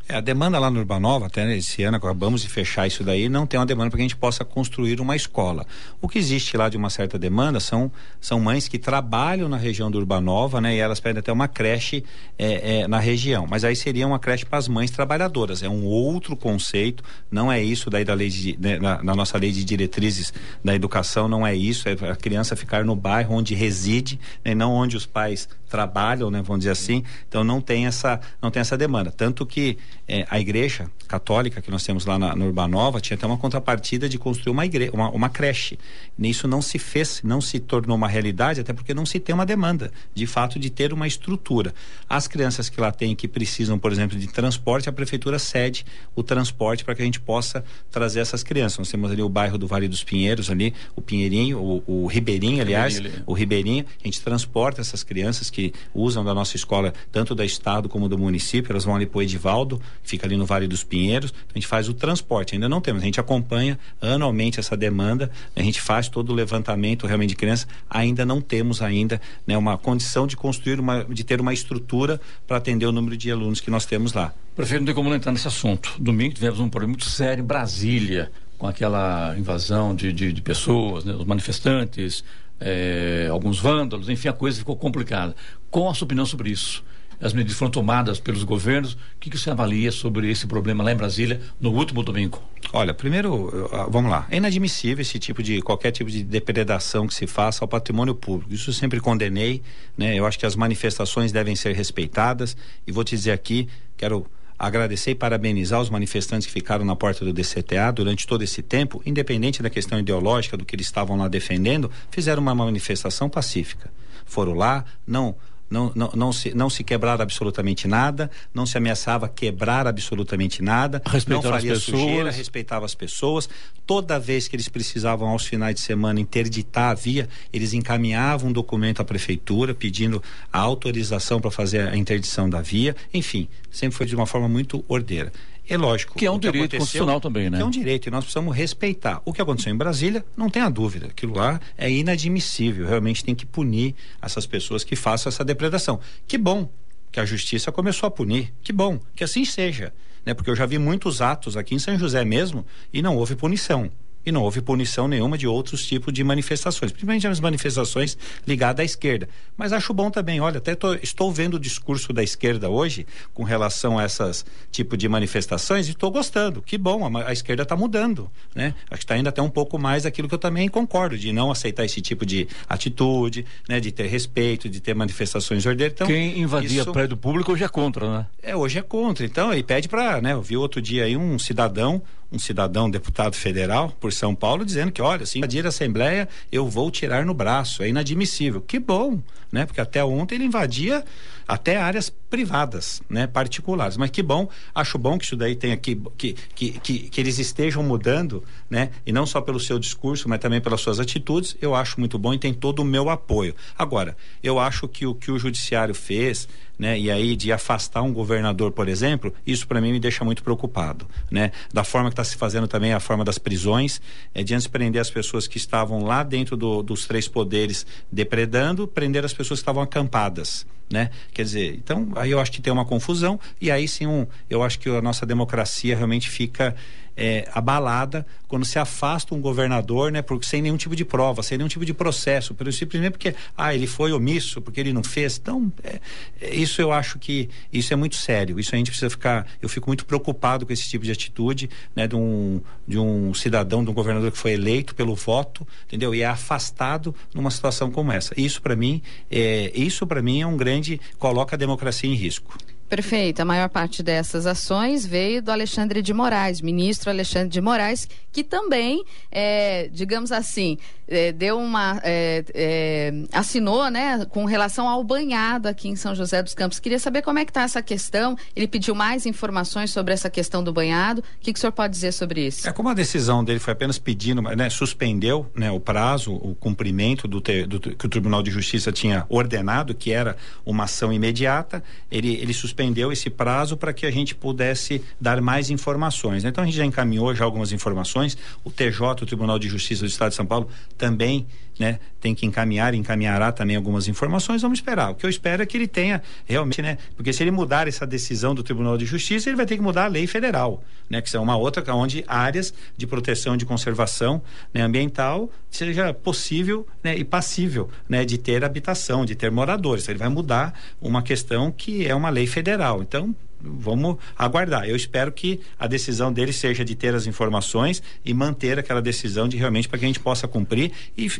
É, a demanda lá no Urbanova, até esse ano acabamos de fechar isso daí, não tem uma demanda para que a gente possa construir uma escola. O que existe lá de uma certa demanda são, são mães que trabalham na região do Urbanova, né? E elas pedem até uma creche é, é, na região. Mas aí seria uma creche para as mães trabalhadoras. É um outro conceito, não é isso daí da lei de, né, na, na, nossa lei de diretrizes da educação, não é isso. É a criança ficar no bairro onde reside, né? não onde os pais trabalham, né? Vamos dizer assim. Então não tem essa, não tem essa demanda. Tanto que é, a igreja católica que nós temos lá na, no Urbanova tinha até uma contrapartida de construir uma igreja, uma, uma creche. Isso não se fez, não se tornou uma realidade, até porque não se tem uma demanda, de fato, de ter uma estrutura. As crianças que lá têm que precisam, por exemplo, de transporte, a prefeitura cede o transporte para que a gente possa trazer essas crianças. Nós temos ali o bairro do Vale dos Pinheiros, ali, o Pinheirinho, o, o Ribeirinho, aliás, Ribeirinho, o Ribeirinho. A gente transporta essas crianças que usam da nossa escola, tanto da Estado como do município, elas vão ali para o Edivaldo, fica ali no Vale dos Pinheiros. A gente faz o transporte, ainda não temos, a gente acompanha anualmente essa demanda, a gente faz todo o levantamento realmente de crianças, ainda não temos ainda né, uma condição de construir uma, de ter uma estrutura para atender o número de alunos que nós temos lá. Prefeito, não tem como não entrar nesse assunto. Domingo tivemos um problema muito sério em Brasília, com aquela invasão de, de, de pessoas, né, os manifestantes, é, alguns vândalos, enfim, a coisa ficou complicada. Qual a sua opinião sobre isso? As medidas foram tomadas pelos governos. O que, que você avalia sobre esse problema lá em Brasília no último domingo? Olha, primeiro, vamos lá. É inadmissível esse tipo de qualquer tipo de depredação que se faça ao patrimônio público. Isso eu sempre condenei, né? Eu acho que as manifestações devem ser respeitadas e vou te dizer aqui, quero agradecer e parabenizar os manifestantes que ficaram na porta do DCTA durante todo esse tempo, independente da questão ideológica do que eles estavam lá defendendo, fizeram uma manifestação pacífica. Foram lá, não não, não, não, se, não se quebrar absolutamente nada, não se ameaçava quebrar absolutamente nada, Respeitar não faria sujeira, respeitava as pessoas. Toda vez que eles precisavam, aos finais de semana, interditar a via, eles encaminhavam um documento à prefeitura pedindo a autorização para fazer a interdição da via. Enfim, sempre foi de uma forma muito ordeira. É lógico. Que é um direito constitucional também, né? Que é um direito e nós precisamos respeitar. O que aconteceu em Brasília, não tenha dúvida, aquilo lá é inadmissível. Realmente tem que punir essas pessoas que façam essa depredação. Que bom que a justiça começou a punir. Que bom que assim seja, né? Porque eu já vi muitos atos aqui em São José mesmo e não houve punição. E não houve punição nenhuma de outros tipos de manifestações, principalmente as manifestações ligadas à esquerda. Mas acho bom também, olha, até tô- estou vendo o discurso da esquerda hoje com relação a essas tipo de manifestações e estou gostando. Que bom, a, a esquerda está mudando, né? Acho que está indo até um pouco mais daquilo que eu também concordo, de não aceitar esse tipo de atitude, né? De ter respeito, de ter manifestações ordeiras. Então, Quem invadia isso- prédio público hoje é contra, né? é, hoje é contra. Então, ele pede para, né? Eu vi outro dia aí um cidadão, um cidadão deputado federal por São Paulo dizendo que, olha, se invadir a Assembleia, eu vou tirar no braço. É inadmissível. Que bom, né? Porque até ontem ele invadia até áreas privadas, né? Particulares. Mas que bom, acho bom que isso daí tenha que que, que, que, eles estejam mudando, né? E não só pelo seu discurso, mas também pelas suas atitudes. Eu acho muito bom e tem todo o meu apoio. Agora, eu acho que o que o judiciário fez, né? E aí de afastar um governador, por exemplo, isso para mim me deixa muito preocupado, né? Da forma que está se fazendo também a forma das prisões, é de antes prender as pessoas que estavam lá dentro do- dos três poderes depredando, prender as pessoas que estavam acampadas. Né? Quer dizer, então aí eu acho que tem uma confusão e aí sim um, eu acho que a nossa democracia realmente fica é, abalada quando se afasta um governador, né, por, sem nenhum tipo de prova, sem nenhum tipo de processo, pelo simplesmente porque ah ele foi omisso, porque ele não fez. Então é, é, isso eu acho que isso é muito sério. Isso a gente precisa ficar. Eu fico muito preocupado com esse tipo de atitude, né, de um de um cidadão, de um governador que foi eleito pelo voto, entendeu? E é afastado numa situação como essa. Isso para mim é isso para mim é um grande coloca a democracia em risco. Perfeito. A maior parte dessas ações veio do Alexandre de Moraes, ministro Alexandre de Moraes, que também, é, digamos assim, é, deu uma. é, é, assinou, né, com relação ao banhado aqui em São José dos Campos. Queria saber como é que está essa questão. Ele pediu mais informações sobre essa questão do banhado. O que, que o senhor pode dizer sobre isso? É como a decisão dele foi apenas pedindo, né, suspendeu né, o prazo, o cumprimento do, te- do- que o Tribunal de Justiça tinha ordenado, que era uma ação imediata, ele, ele suspendeu esse prazo para que a gente pudesse dar mais informações. né? Então a gente já encaminhou já algumas informações. O TJ, o Tribunal de Justiça do Estado de São Paulo, também né, tem que encaminhar, encaminhará também algumas informações. Vamos esperar. O que eu espero é que ele tenha realmente, né? Porque se ele mudar essa decisão do Tribunal de Justiça, ele vai ter que mudar a lei federal, né? Que são uma outra onde áreas de proteção de conservação né, ambiental seja possível né, e passível né, de ter habitação, de ter moradores. Ele vai mudar uma questão que é uma lei federal. Então, vamos aguardar. Eu espero que a decisão dele seja de ter as informações e manter aquela decisão de realmente para que a gente possa cumprir e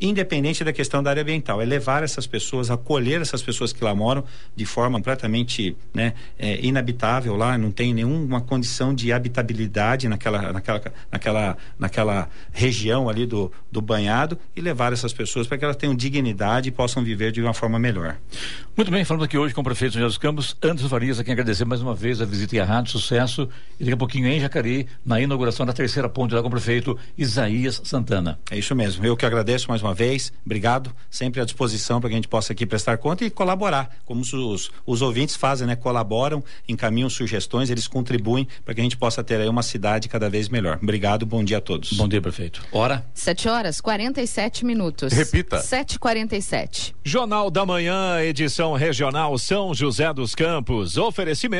independente da questão da área ambiental, é levar essas pessoas, acolher essas pessoas que lá moram de forma completamente né, é, inabitável lá, não tem nenhuma condição de habitabilidade naquela, naquela, naquela, naquela região ali do, do banhado e levar essas pessoas para que elas tenham dignidade e possam viver de uma forma melhor. Muito bem, falando aqui hoje com o prefeito José dos Campos, Anderson Farias, a quem agradecer mais uma vez a visita a rádio, sucesso. E daqui a pouquinho em Jacareí, na inauguração da terceira ponte lá com o prefeito Isaías Santana. É isso mesmo. Eu que agradeço mais uma vez. Obrigado. Sempre à disposição para que a gente possa aqui prestar conta e colaborar. Como os, os ouvintes fazem, né? Colaboram, encaminham sugestões, eles contribuem para que a gente possa ter aí uma cidade cada vez melhor. Obrigado, bom dia a todos. Bom dia, prefeito. Hora? 7 horas 47 minutos. Repita. 7h47. Jornal da Manhã, edição regional São José dos Campos. Oferecimento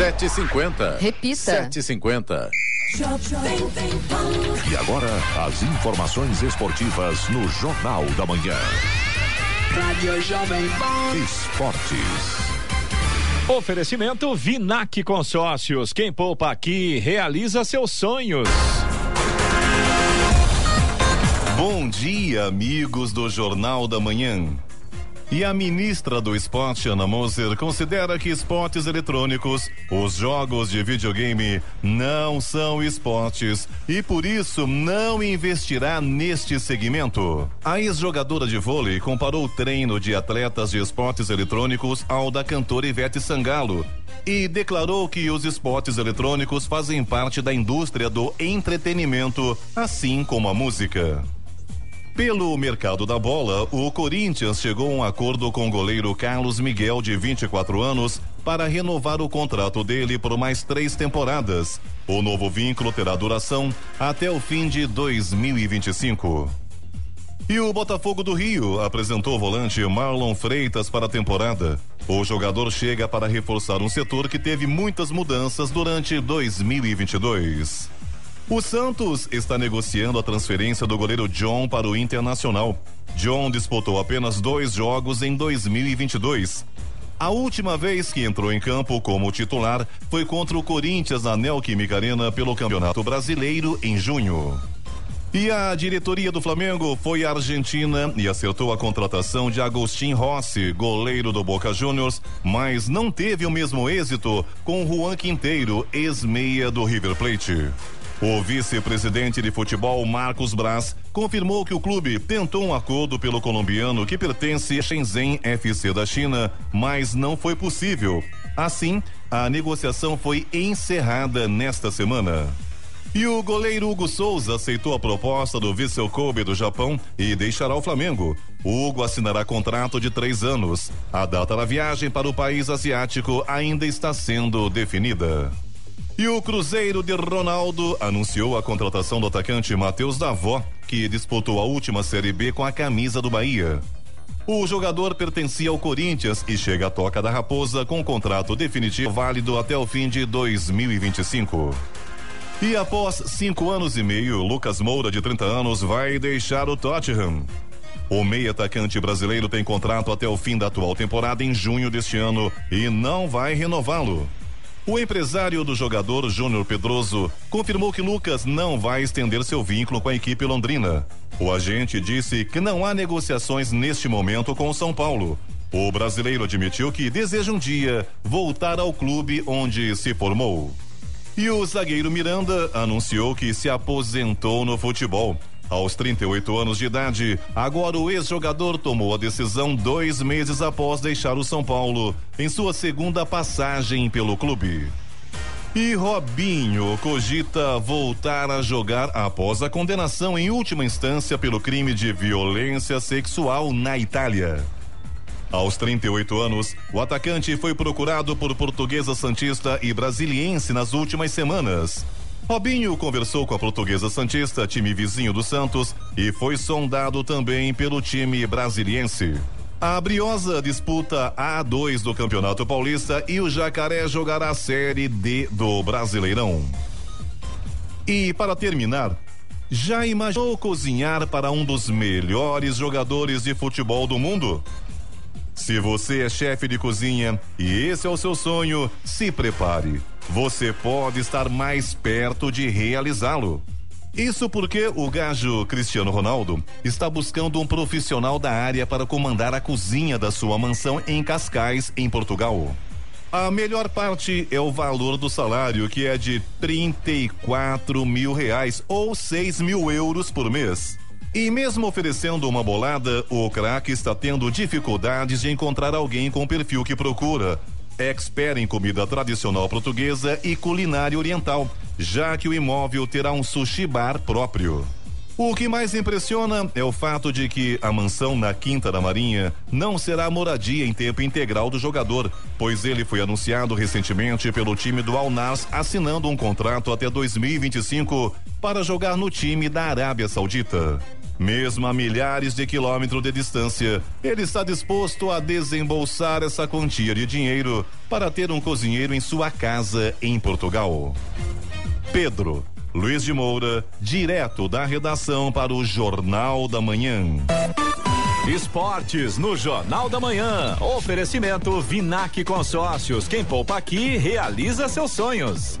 7h50. Repita. 7h50. E agora, as informações esportivas no Jornal da Manhã. Rádio Jovem Pan. Esportes. Oferecimento Vinac Consórcios. Quem poupa aqui realiza seus sonhos. Bom dia, amigos do Jornal da Manhã. E a ministra do Esporte, Ana Moser, considera que esportes eletrônicos, os jogos de videogame, não são esportes e por isso não investirá neste segmento. A ex-jogadora de vôlei comparou o treino de atletas de esportes eletrônicos ao da cantora Ivete Sangalo e declarou que os esportes eletrônicos fazem parte da indústria do entretenimento, assim como a música. Pelo mercado da bola, o Corinthians chegou a um acordo com o goleiro Carlos Miguel, de 24 anos, para renovar o contrato dele por mais três temporadas. O novo vínculo terá duração até o fim de 2025. E o Botafogo do Rio apresentou o volante Marlon Freitas para a temporada. O jogador chega para reforçar um setor que teve muitas mudanças durante 2022. O Santos está negociando a transferência do goleiro John para o Internacional. John disputou apenas dois jogos em 2022. A última vez que entrou em campo como titular foi contra o Corinthians na Neoquímica Arena pelo Campeonato Brasileiro em junho. E a diretoria do Flamengo foi à Argentina e acertou a contratação de Agostinho Rossi, goleiro do Boca Juniors, mas não teve o mesmo êxito com Juan Quinteiro, ex-meia do River Plate. O vice-presidente de futebol, Marcos Braz, confirmou que o clube tentou um acordo pelo colombiano que pertence a Shenzhen FC da China, mas não foi possível. Assim, a negociação foi encerrada nesta semana. E o goleiro Hugo Souza aceitou a proposta do Vissel Kobe do Japão e deixará o Flamengo. O Hugo assinará contrato de três anos. A data da viagem para o país asiático ainda está sendo definida. E o Cruzeiro de Ronaldo anunciou a contratação do atacante Matheus Davó, que disputou a última Série B com a camisa do Bahia. O jogador pertencia ao Corinthians e chega à Toca da Raposa com contrato definitivo válido até o fim de 2025. E após cinco anos e meio, Lucas Moura, de 30 anos, vai deixar o Tottenham. O meio atacante brasileiro tem contrato até o fim da atual temporada em junho deste ano e não vai renová-lo. O empresário do jogador Júnior Pedroso confirmou que Lucas não vai estender seu vínculo com a equipe londrina. O agente disse que não há negociações neste momento com o São Paulo. O brasileiro admitiu que deseja um dia voltar ao clube onde se formou. E o zagueiro Miranda anunciou que se aposentou no futebol. Aos 38 anos de idade, agora o ex-jogador tomou a decisão dois meses após deixar o São Paulo, em sua segunda passagem pelo clube. E Robinho cogita voltar a jogar após a condenação em última instância pelo crime de violência sexual na Itália. Aos 38 anos, o atacante foi procurado por Portuguesa Santista e Brasiliense nas últimas semanas. Robinho conversou com a Portuguesa Santista, time vizinho do Santos, e foi sondado também pelo time brasiliense. A Briosa disputa a A2 do Campeonato Paulista e o Jacaré jogará a Série D do Brasileirão. E para terminar, já imaginou cozinhar para um dos melhores jogadores de futebol do mundo? Se você é chefe de cozinha e esse é o seu sonho, se prepare. Você pode estar mais perto de realizá-lo. Isso porque o gajo Cristiano Ronaldo está buscando um profissional da área para comandar a cozinha da sua mansão em Cascais, em Portugal. A melhor parte é o valor do salário, que é de 34 mil reais ou 6 mil euros por mês. E mesmo oferecendo uma bolada, o craque está tendo dificuldades de encontrar alguém com o perfil que procura. Expert em comida tradicional portuguesa e culinária oriental, já que o imóvel terá um sushi bar próprio. O que mais impressiona é o fato de que a mansão na Quinta da Marinha não será moradia em tempo integral do jogador, pois ele foi anunciado recentemente pelo time do Al Nas assinando um contrato até 2025 para jogar no time da Arábia Saudita. Mesmo a milhares de quilômetros de distância, ele está disposto a desembolsar essa quantia de dinheiro para ter um cozinheiro em sua casa em Portugal. Pedro Luiz de Moura, direto da redação para o Jornal da Manhã. Esportes no Jornal da Manhã. Oferecimento Vinac Consórcios. Quem poupa aqui realiza seus sonhos.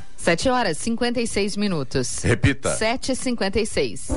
7 horas 56 minutos. Repita. 7h56.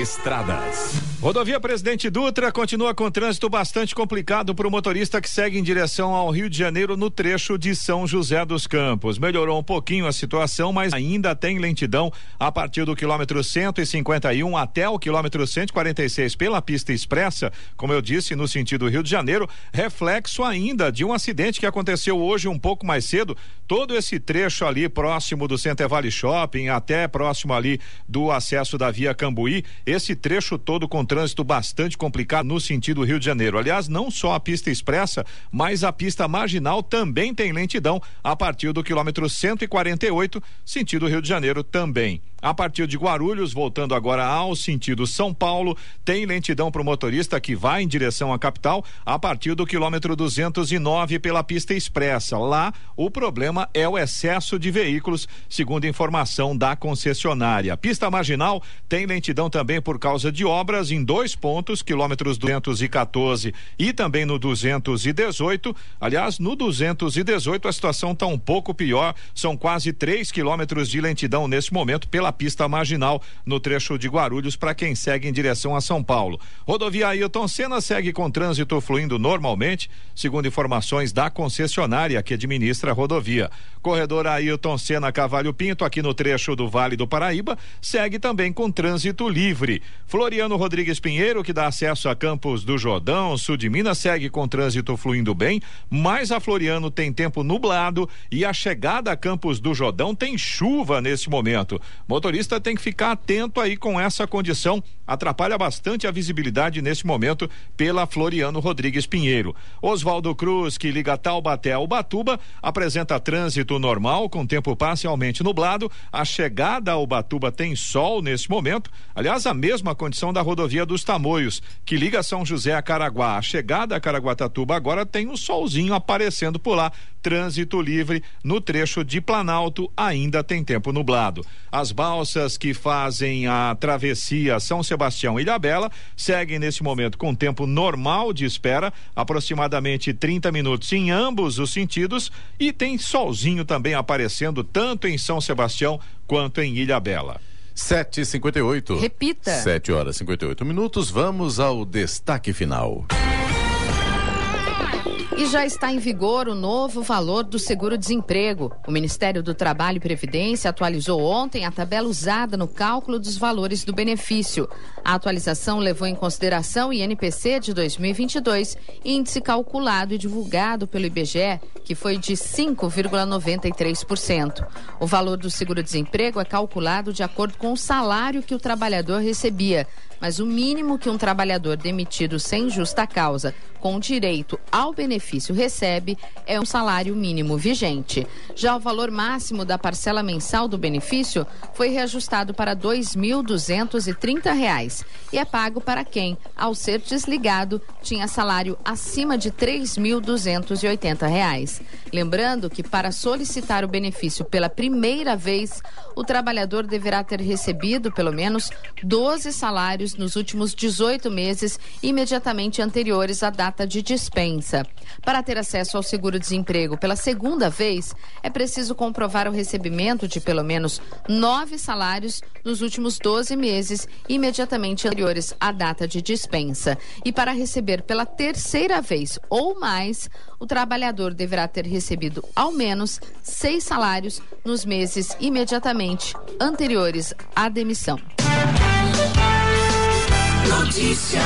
Estradas. Rodovia Presidente Dutra continua com trânsito bastante complicado para o motorista que segue em direção ao Rio de Janeiro no trecho de São José dos Campos. Melhorou um pouquinho a situação, mas ainda tem lentidão a partir do quilômetro 151 até o quilômetro 146 pela pista expressa, como eu disse, no sentido Rio de Janeiro, reflexo ainda de um acidente que aconteceu hoje um pouco mais cedo. Todo esse trecho ali próximo do Center Valley Shopping, até próximo ali do acesso da via Cambuí, esse trecho todo com trânsito bastante complicado no sentido Rio de Janeiro. Aliás, não só a pista expressa, mas a pista marginal também tem lentidão a partir do quilômetro 148, sentido Rio de Janeiro também. A partir de Guarulhos, voltando agora ao sentido São Paulo, tem lentidão para o motorista que vai em direção à capital a partir do quilômetro 209 pela pista expressa. Lá, o problema é o excesso de veículos, segundo informação da concessionária. Pista marginal tem lentidão também por causa de obras em dois pontos, quilômetros 214 e também no 218. Aliás, no 218 a situação está um pouco pior, são quase 3 quilômetros de lentidão nesse momento pela pista marginal no trecho de Guarulhos para quem segue em direção a São Paulo. Rodovia Ailton Senna segue com trânsito fluindo normalmente, segundo informações da concessionária que administra a rodovia. Corredor Ailton Senna Cavalho Pinto, aqui no trecho do Vale do Paraíba, segue também com trânsito livre. Floriano Rodrigues Pinheiro, que dá acesso a Campos do Jordão, sul de Minas, segue com trânsito fluindo bem, mas a Floriano tem tempo nublado e a chegada a Campos do Jordão tem chuva nesse momento. Motorista tem que ficar atento aí com essa condição. Atrapalha bastante a visibilidade nesse momento pela Floriano Rodrigues Pinheiro. Oswaldo Cruz, que liga Taubaté ao Batuba, apresenta trânsito normal, com tempo parcialmente nublado. A chegada ao Batuba tem sol nesse momento. Aliás, a mesma condição da rodovia dos Tamoios, que liga São José a Caraguá. A chegada a Caraguatatuba agora tem um solzinho aparecendo por lá. Trânsito livre no trecho de Planalto, ainda tem tempo nublado. As balsas que fazem a travessia São Sebastião e Ilhabela seguem nesse momento com tempo normal de espera, aproximadamente 30 minutos em ambos os sentidos, e tem solzinho também aparecendo tanto em São Sebastião quanto em Ilhabela. 7h58. Repita. 7 horas e 58 minutos. Vamos ao destaque final. E já está em vigor o novo valor do seguro-desemprego. O Ministério do Trabalho e Previdência atualizou ontem a tabela usada no cálculo dos valores do benefício. A atualização levou em consideração o INPC de 2022, índice calculado e divulgado pelo IBGE, que foi de 5,93%. O valor do seguro-desemprego é calculado de acordo com o salário que o trabalhador recebia mas o mínimo que um trabalhador demitido sem justa causa, com direito ao benefício, recebe é um salário mínimo vigente. Já o valor máximo da parcela mensal do benefício foi reajustado para R$ 2.230 e é pago para quem, ao ser desligado, tinha salário acima de R$ 3.280. Lembrando que para solicitar o benefício pela primeira vez, o trabalhador deverá ter recebido pelo menos 12 salários nos últimos 18 meses imediatamente anteriores à data de dispensa. Para ter acesso ao seguro-desemprego pela segunda vez, é preciso comprovar o recebimento de pelo menos nove salários nos últimos 12 meses imediatamente anteriores à data de dispensa. E para receber pela terceira vez ou mais, o trabalhador deverá ter recebido ao menos seis salários nos meses imediatamente anteriores à demissão. Notícia.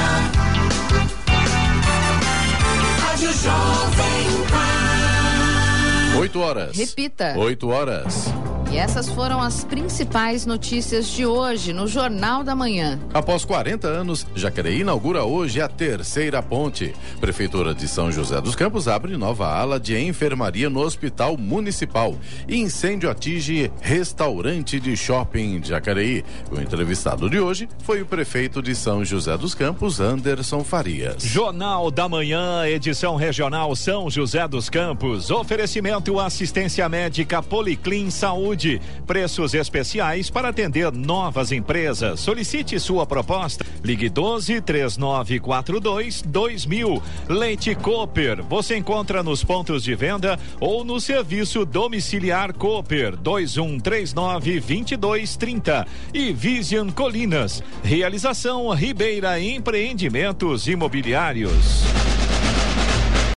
Rádio Jovem Pan. 8 horas. Repita. 8 horas. E essas foram as principais notícias de hoje no Jornal da Manhã. Após 40 anos, Jacareí inaugura hoje a terceira ponte. Prefeitura de São José dos Campos abre nova ala de enfermaria no Hospital Municipal. Incêndio atinge restaurante de shopping de Jacareí. O entrevistado de hoje foi o prefeito de São José dos Campos, Anderson Farias. Jornal da Manhã, edição regional São José dos Campos. Oferecimento assistência médica Policlin Saúde Preços especiais para atender novas empresas. Solicite sua proposta. Ligue 12 3942 2000. Leite Cooper. Você encontra nos pontos de venda ou no serviço domiciliar Cooper 2139 2230. E Vision Colinas. Realização Ribeira Empreendimentos Imobiliários.